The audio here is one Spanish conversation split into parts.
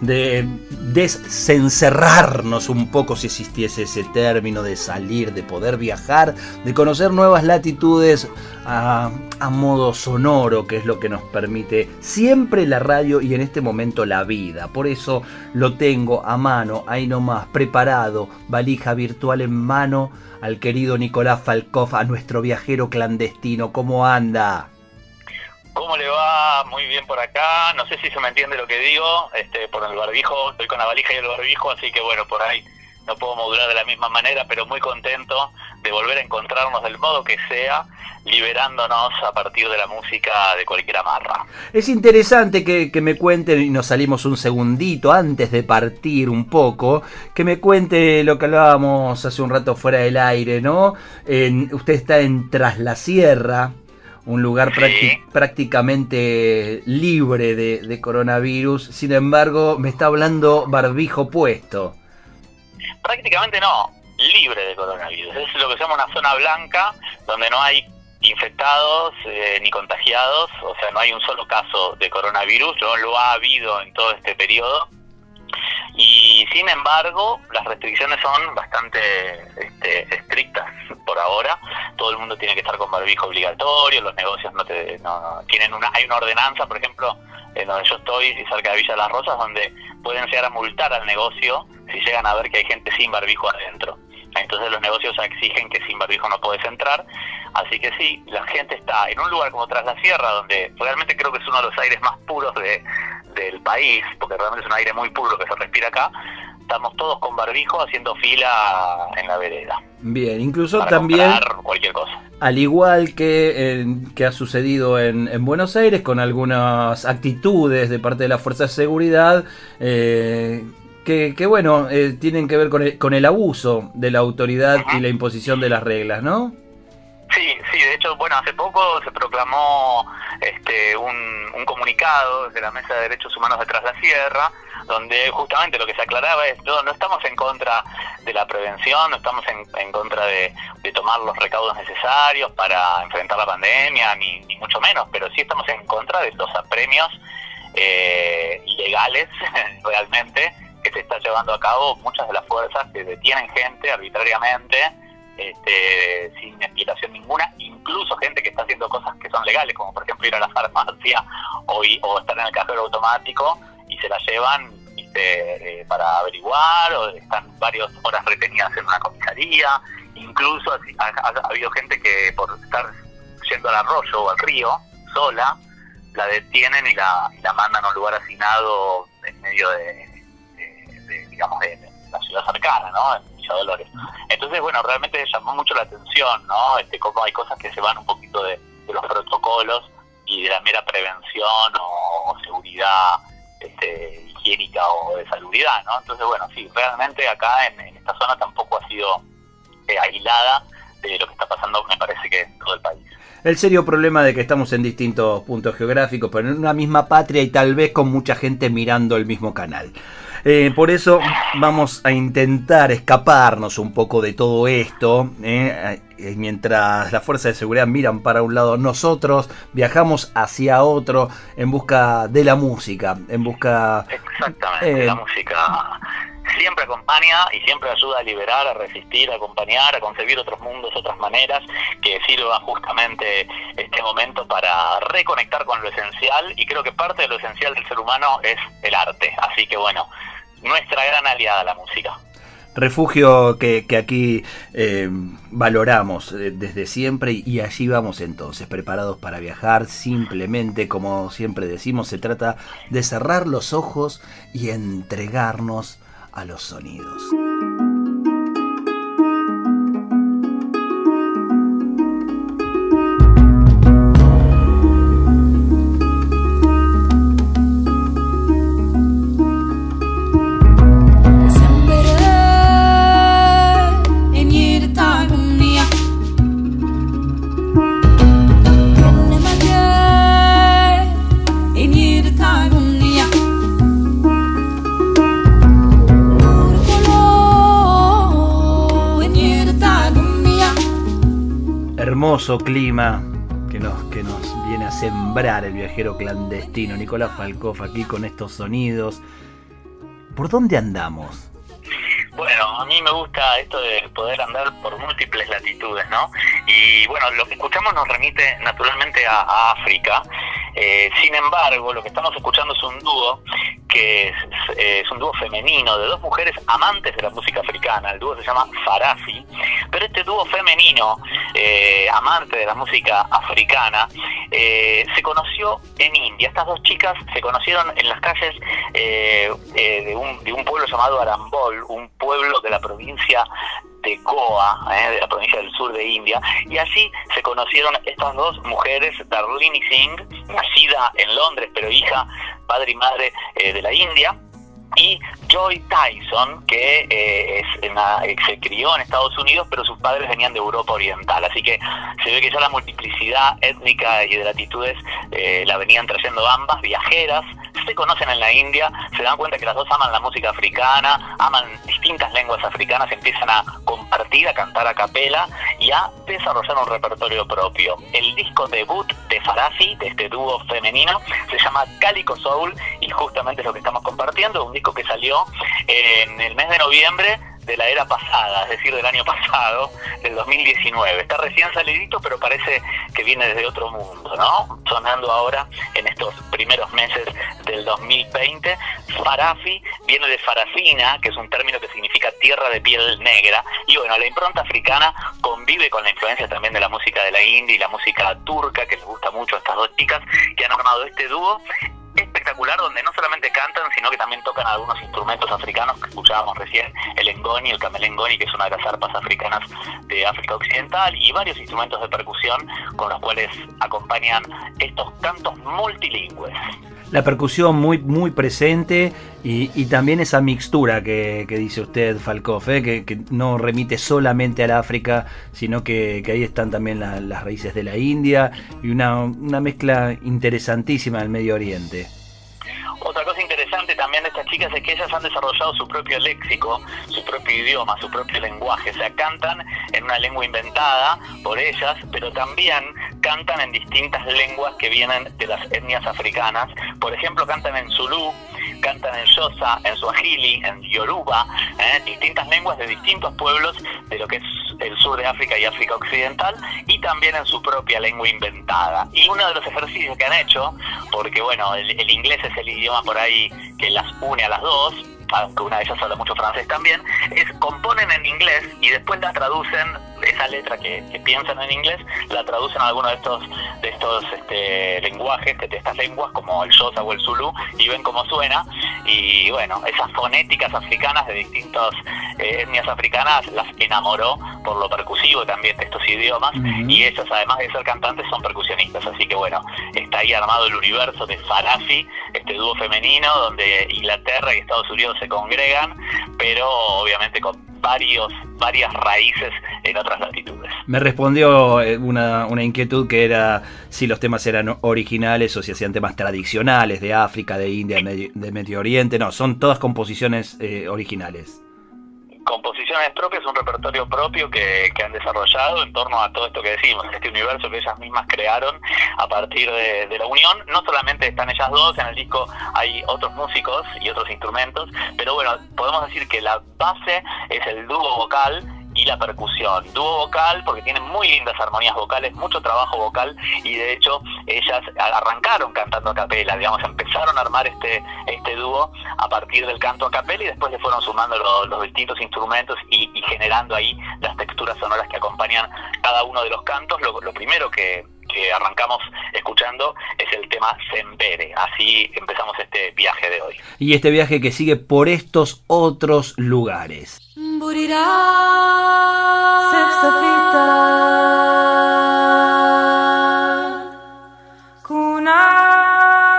de desencerrarnos un poco si existiese ese término de salir, de poder viajar, de conocer nuevas latitudes a, modo sonoro, que es lo que nos permite siempre la radio y en este momento la vida. Por eso lo tengo a mano, ahí nomás, preparado, valija virtual en mano, al querido Nicolás Falkov, a nuestro viajero clandestino. ¿Cómo anda? ¿Cómo le va? Muy bien por acá. No sé si se me entiende lo que digo. Este, por el barbijo, estoy con la valija y el barbijo, así que bueno, por ahí no puedo modular de la misma manera, pero muy contento de volver a encontrarnos del modo que sea, liberándonos a partir de la música de cualquier amarra. Es interesante que, me cuenten, y nos salimos un segundito antes de partir un poco, que me cuente lo que hablábamos hace un rato fuera del aire, ¿no? usted está en Tras la Sierra, un lugar prácticamente libre de, coronavirus, sin embargo me está hablando barbijo puesto. Prácticamente no, libre de coronavirus. Es lo que se llama una zona blanca, donde no hay infectados eh, ni contagiados, o sea, no hay un solo caso de coronavirus, no lo ha habido en todo este periodo. Y sin embargo, las restricciones son bastante este, estrictas ahora. Todo el mundo tiene que estar con barbijo obligatorio, los negocios no, te, no, tienen una, hay una ordenanza, por ejemplo, en donde yo estoy, cerca de Villa Las Rosas, donde pueden llegar a multar al negocio si llegan a ver que hay gente sin barbijo adentro. Entonces los negocios exigen que sin barbijo no puedes entrar. Así que sí, la gente está en un lugar como Tras la Sierra, donde realmente creo que es uno de los aires más puros de, del país, porque realmente es un aire muy puro que se respira acá, estamos todos con barbijo haciendo fila en la vereda. Bien, incluso también... Cualquier cosa. Al igual que, que ha sucedido en, en, Buenos Aires, con algunas actitudes de parte de la Fuerza de Seguridad, eh, que, que, bueno, eh, tienen que ver con el, con el abuso de la autoridad y la imposición de las reglas, ¿no? Sí, sí, de hecho, bueno, hace poco se proclamó este, un, un comunicado desde la Mesa de Derechos Humanos de Tras la Sierra, donde justamente lo que se aclaraba es, no, no estamos en contra de la prevención, no estamos en, en contra de, de, tomar los recaudos necesarios para enfrentar la pandemia, ni, mucho menos, pero sí estamos en contra de los apremios eh, ilegales realmente que se está llevando a cabo. Muchas de las fuerzas que detienen gente arbitrariamente este, sin explicación ninguna, incluso gente que está haciendo cosas que son legales, como por ejemplo ir a la farmacia o, o estar en el cajero automático se la llevan eh, para averiguar, o están varias horas retenidas en una comisaría, incluso ha, habido gente que por estar yendo al arroyo o al río sola, la detienen y la, la mandan a un lugar asignado en medio de, digamos, de, la ciudad cercana, ¿no? Dolores. Entonces, bueno, realmente llamó mucho la atención, ¿no? Este, cómo hay cosas que se van un poquito de, los protocolos y de la mera prevención o, seguridad este, higiénica o de salubridad, ¿no? Entonces, bueno, sí, realmente acá en, esta zona tampoco ha sido eh, aislada de lo que está pasando, me parece que en todo el país. El serio problema de que estamos en distintos puntos geográficos, pero en una misma patria y tal vez con mucha gente mirando el mismo canal. Eh, por eso vamos a intentar escaparnos un poco de todo esto. Eh, eh, mientras las fuerzas de seguridad miran para un lado, nosotros viajamos hacia otro en busca de la música. En busca. Exactamente, la música siempre acompaña y siempre ayuda a liberar, a resistir, a acompañar, a concebir otros mundos, otras maneras, que sirva justamente este momento para reconectar con lo esencial y creo que parte de lo esencial del ser humano es el arte. Así que bueno, nuestra gran aliada la música. Refugio que, aquí eh, valoramos eh, desde siempre y allí vamos entonces, preparados para viajar. Simplemente, como siempre decimos, se trata de cerrar los ojos y entregarnos a los sonidos. Hermoso clima que nos, que nos viene a sembrar el viajero clandestino. Nicolás Falcoff aquí con estos sonidos. ¿Por dónde andamos? Bueno, a mí me gusta esto de poder andar por múltiples latitudes, ¿no? Y bueno, lo que escuchamos nos remite naturalmente a, África. Eh, sin embargo, lo que estamos escuchando es un dúo que es, un dúo femenino de dos mujeres amantes de la música africana. El dúo se llama Farafi, pero este dúo femenino, eh, amante de la música africana, eh, se conoció en India. Estas dos chicas se conocieron en las calles de, un, de un pueblo llamado Arambol, un pueblo de la provincia de Goa, eh, de la provincia del sur de India, y así se conocieron estas dos mujeres, Darlini Singh, nacida en Londres, pero hija, padre y madre eh, de la India, y Joy Tyson, que eh, es se crió en Estados Unidos, pero sus padres venían de Europa Oriental. Así que se ve que ya la multiplicidad étnica y de latitudes la venían trayendo ambas, viajeras, se conocen en la India, se dan cuenta que las dos aman la música africana, aman distintas lenguas africanas, empiezan a compartir, a cantar a capela y a desarrollar un repertorio propio. El disco debut de Farafi, de este dúo femenino, se llama Calico Soul y justamente es lo que estamos compartiendo, un disco que salió en el mes de noviembre de la era pasada, es decir, del año pasado, del 2019. Está recién salidito, pero parece que viene desde otro mundo, ¿no? Sonando ahora en estos primeros meses del 2020. Farafi viene de Farafina, que es un término que significa tierra de piel negra. Y bueno, la impronta africana convive con la influencia también de la música de la India y la música turca, que les gusta mucho a estas dos chicas, que han armado este dúo espectacular donde no solamente cantan, sino que también tocan algunos instrumentos africanos que escuchábamos recién, el engoni, el camelengoni, que es una de las arpas africanas de África Occidental, y varios instrumentos de percusión con los cuales acompañan estos cantos multilingües la percusión muy, muy presente y, también esa mixtura que, dice usted, Falcoff, ¿eh? que, no remite solamente al África, sino que, ahí están también las raíces de la India y una, una mezcla interesantísima del Medio Oriente. Otra cosa interesante también de estas chicas es que ellas han desarrollado su propio léxico, su propio idioma, su propio lenguaje. O sea, cantan en una lengua inventada por ellas, pero también cantan en distintas lenguas que vienen de las etnias africanas. Por ejemplo, cantan en Zulu, cantan en Xhosa, en Swahili, en Yoruba, ¿eh? distintas lenguas de distintos pueblos de lo que es el sur de África y África Occidental, y también en su propia lengua inventada. Y uno de los ejercicios que han hecho, porque bueno, el inglés es el idioma por ahí que las une a las dos, aunque una de ellas habla mucho francés también, es componen en inglés y después la traducen, esa letra que, piensan en inglés, la traducen a alguno de estos, de estos este, lenguajes, de estas lenguas, como el Xhosa o el Zulu, y ven cómo suena. Y bueno, esas fonéticas africanas de distintas eh, etnias africanas las enamoró por lo percusivo también de estos idiomas, y ellos, además de ser cantantes, son percusionistas. Así que bueno, está ahí armado el universo de Farafi, este dúo femenino, donde Inglaterra y Estados Unidos se congregan, pero obviamente con varios, varias raíces en otras latitudes. Me respondió eh, una, una inquietud que era si los temas eran originales o si hacían temas tradicionales de África, de India, de Medio Oriente. No, son todas composiciones eh, originales composiciones propias, un repertorio propio que, han desarrollado en torno a todo esto que decimos, este universo que ellas mismas crearon a partir de, la unión. No solamente están ellas dos, en el disco hay otros músicos y otros instrumentos, pero bueno, podemos decir que la base es el dúo vocal y la percusión. Dúo vocal porque tienen muy lindas armonías vocales, mucho trabajo vocal y de hecho ellas arrancaron cantando a capela, digamos, empezaron a armar este, este dúo a partir del canto a capela y después le fueron sumando los, distintos instrumentos y, generando ahí las texturas sonoras que acompañan cada uno de los cantos. Lo, primero que, que arrancamos escuchando es el tema Sembere. Así empezamos este viaje de hoy. Y este viaje que sigue por estos otros lugares. Burirá Sefsafita Kuna.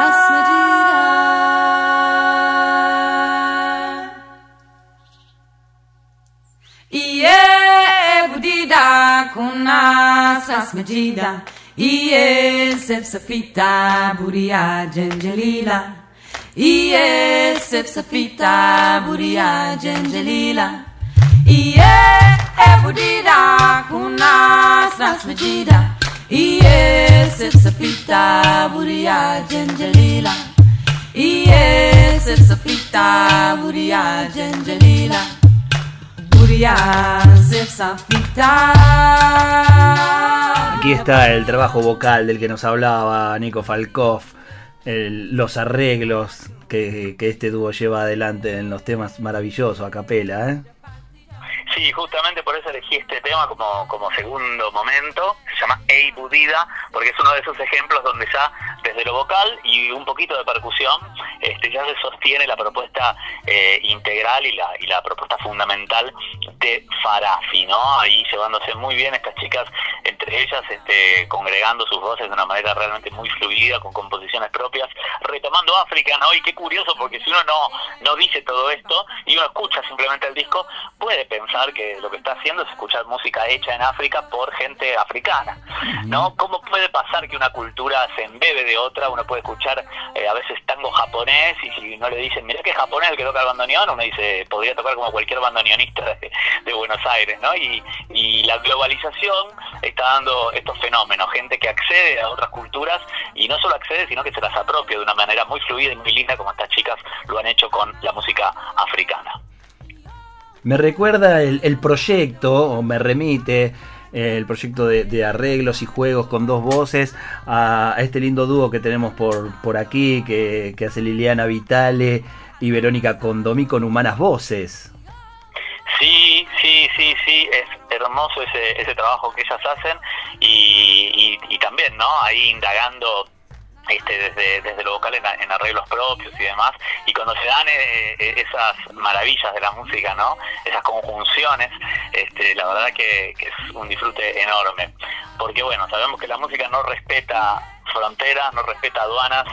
Rasmajira Iye Budida Kuna Sasmajida Iye Sefsafita Buria Janjalila Iye Sefsafita Buria Janjalila Iye, ebudida, kuna transmedida. Iye, sipsapita, buria, gengelila. Iye, sipsapita, buria, gengelila. Buria, sipsapita. Aquí está el trabajo vocal del que nos hablaba Nico Falkov, los arreglos que, que este dúo lleva adelante en los temas maravillosos a capela, ¿eh? Sí, justamente por eso elegí este tema como, como segundo momento. Se llama Ey Budida, porque es uno de esos ejemplos donde ya desde lo vocal y un poquito de percusión este, ya se sostiene la propuesta eh, integral y la, y la propuesta fundamental de Farafi, ¿no? Ahí llevándose muy bien estas chicas, entre ellas este, congregando sus voces de una manera realmente muy fluida, con composiciones propias, retomando África, ¿no? Y qué curioso, porque si uno no, no dice todo esto y uno escucha simplemente el disco, puede pensar que lo que está haciendo es escuchar música hecha en África por gente africana, ¿no? ¿Cómo puede pasar que una cultura se embebe de otra? Uno puede escuchar eh, a veces tango japonés y si no le dicen, mira que es japonés el que toca el bandoneón, uno dice, podría tocar como cualquier bandoneonista de, de Buenos Aires, ¿no? Y, y la globalización está dando estos fenómenos, gente que accede a otras culturas y no solo accede, sino que se las apropia de una manera muy fluida y muy linda como estas chicas lo han hecho con la música africana. Me recuerda el, proyecto, o me remite eh, el proyecto de, arreglos y juegos con dos voces a, este lindo dúo que tenemos por, por aquí, que, hace Liliana Vitale y Verónica Condomí con Humanas Voces. Sí, sí, sí, sí, es hermoso ese, ese trabajo que ellas hacen y, y también, ¿no? Ahí indagando este, desde, desde lo vocal en, en arreglos propios y demás, y cuando se dan eh, eh, esas maravillas de la música, ¿no? Esas conjunciones, este, la verdad que, que es un disfrute enorme, porque bueno, sabemos que la música no respeta fronteras, no respeta aduanas,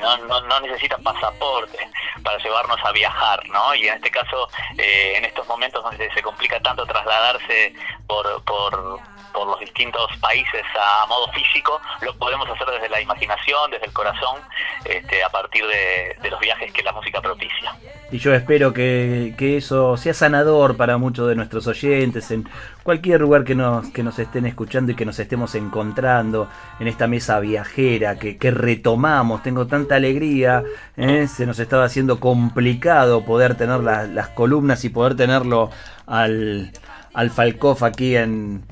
no, no, no necesita pasaporte para llevarnos a viajar, ¿no? Y en este caso, eh, en estos momentos donde se complica tanto trasladarse por, por, los distintos países a modo físico, lo podemos hacer desde la imaginación, desde el corazón, este, a partir de, los viajes que la música propicia. Y yo espero que, que eso sea sanador para muchos de nuestros oyentes en cualquier lugar que nos, que nos estén escuchando y que nos estemos encontrando en esta mesa viajera que, que retomamos. Tengo tanta alegría, ¿eh? se nos estaba haciendo complicado poder tener la- las columnas y poder tenerlo al, al Falcoff aquí en,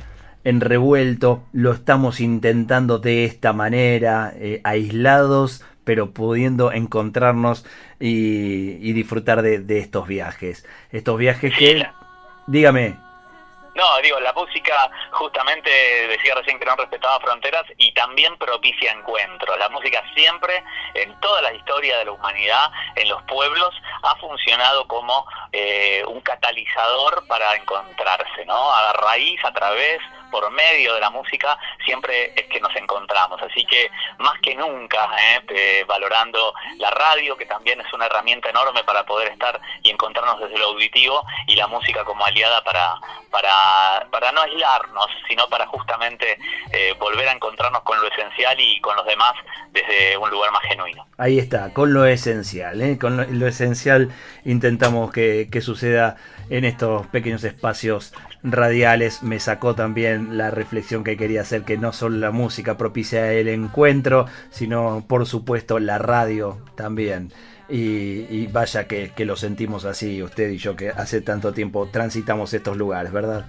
en revuelto. Lo estamos intentando de esta manera, eh, aislados, pero pudiendo encontrarnos y, y disfrutar de, de estos viajes. Estos viajes que... Dígame. No, digo, la música justamente decía recién que no respetaba fronteras y también propicia encuentros. La música siempre, en toda la historia de la humanidad, en los pueblos, ha funcionado como eh, un catalizador para encontrarse, ¿no? A raíz, a través, por medio de la música, siempre es que nos encontramos. Así que más que nunca, ¿eh? Eh, valorando la radio, que también es una herramienta enorme para poder estar y encontrarnos desde lo auditivo, y la música como aliada para, para, para no aislarnos, sino para justamente eh, volver a encontrarnos con lo esencial y con los demás desde un lugar más genuino. Ahí está, con lo esencial, ¿eh? con lo, lo esencial intentamos que, que suceda en estos pequeños espacios radiales. Me sacó también la reflexión que quería hacer, que no solo la música propicia el encuentro, sino por supuesto la radio también. Y, y vaya que, lo sentimos así, usted y yo, que hace tanto tiempo transitamos estos lugares, ¿verdad?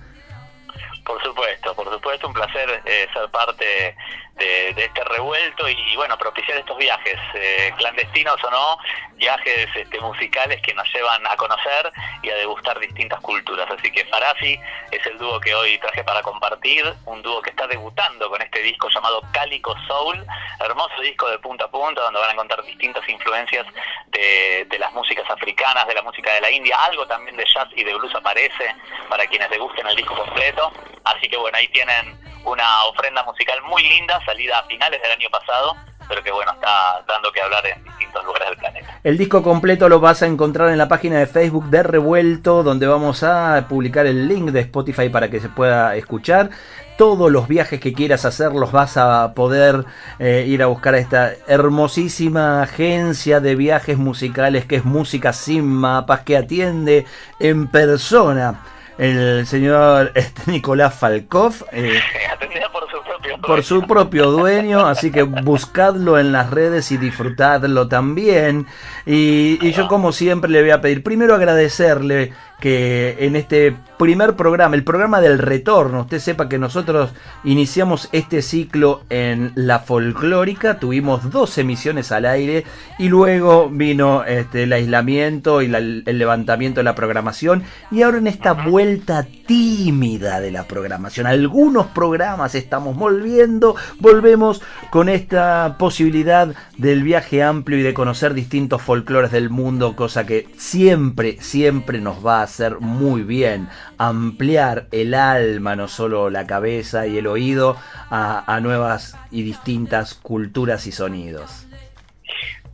Por supuesto, por supuesto, un placer eh, ser parte de, este revuelto y, bueno, propiciar estos viajes, eh, clandestinos o no, viajes este, musicales que nos llevan a conocer y a degustar distintas culturas. Así que Farafi es el dúo que hoy traje para compartir, un dúo que está debutando con este disco llamado Cálico Soul, hermoso disco de punta a punta donde van a encontrar distintas influencias de, las músicas africanas, de la música de la India, algo también de jazz y de blues aparece para quienes les gusten el disco completo. Así que bueno, ahí tienen una ofrenda musical muy linda, salida a finales del año pasado, pero que bueno, está dando que hablar en distintos lugares del planeta. El disco completo lo vas a encontrar en la página de Facebook de Revuelto, donde vamos a publicar el link de Spotify para que se pueda escuchar. Todos los viajes que quieras hacer los vas a poder eh, ir a buscar a esta hermosísima agencia de viajes musicales que es Música Sin Mapas, que atiende en persona el señor este, Nicolás Falkov. Eh, por su propio dueño. por su propio dueño, así que buscadlo en las redes y disfrutadlo también. Y, y yo como siempre le voy a pedir primero agradecerle que en este primer programa, el programa del retorno, usted sepa que nosotros iniciamos este ciclo en la folclórica, tuvimos dos emisiones al aire y luego vino este, el aislamiento y la- el levantamiento de la programación y ahora en esta vuelta tímida de la programación, algunos programas estamos volviendo, volvemos con esta posibilidad del viaje amplio y de conocer distintos folclores del mundo, cosa que siempre, siempre nos va a hacer muy bien ampliar el alma, no solo la cabeza y el oído, a, a nuevas y distintas culturas y sonidos.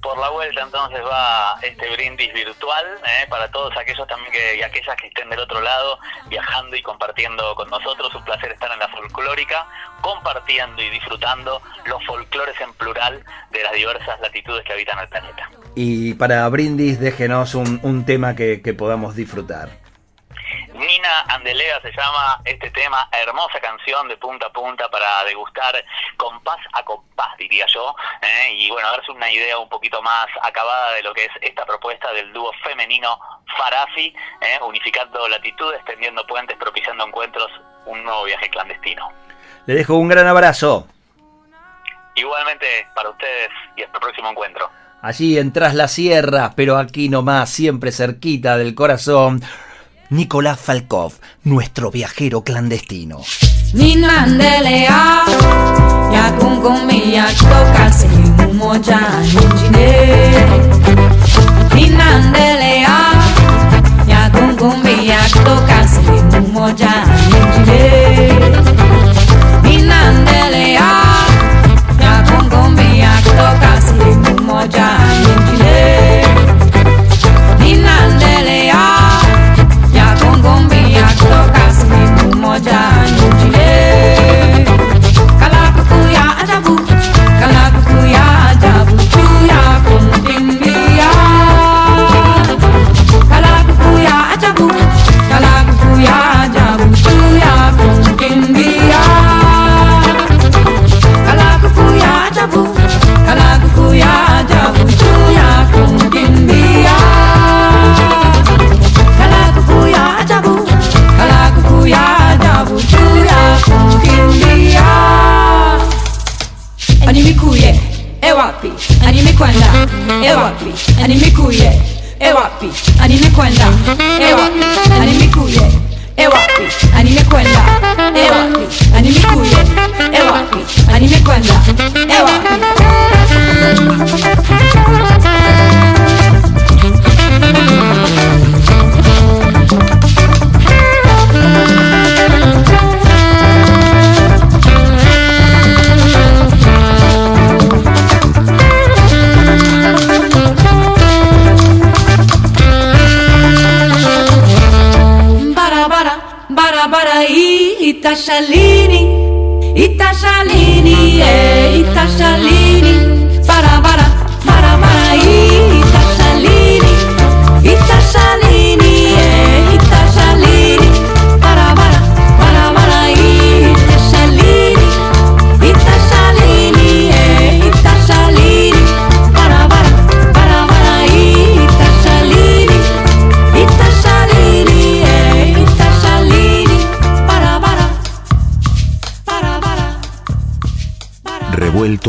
Por la vuelta entonces va este brindis virtual ¿eh? para todos aquellos también que, y aquellas que estén del otro lado viajando y compartiendo con nosotros. Un placer estar en la folclórica, compartiendo y disfrutando los folclores en plural de las diversas latitudes que habitan el planeta. Y para brindis, déjenos un, tema que podamos disfrutar. Andelea se llama este tema, hermosa canción de punta a punta para degustar compás a compás, diría yo, ¿eh? y bueno, darse una idea un poquito más acabada de lo que es esta propuesta del dúo femenino Farafi, ¿eh? unificando latitudes, tendiendo puentes, propiciando encuentros, un nuevo viaje clandestino. Le dejo un gran abrazo. Igualmente para ustedes y hasta el próximo encuentro. Allí en Tras la Sierra, pero aquí nomás, siempre cerquita del corazón, Nicolás Falkov, nuestro viajero clandestino.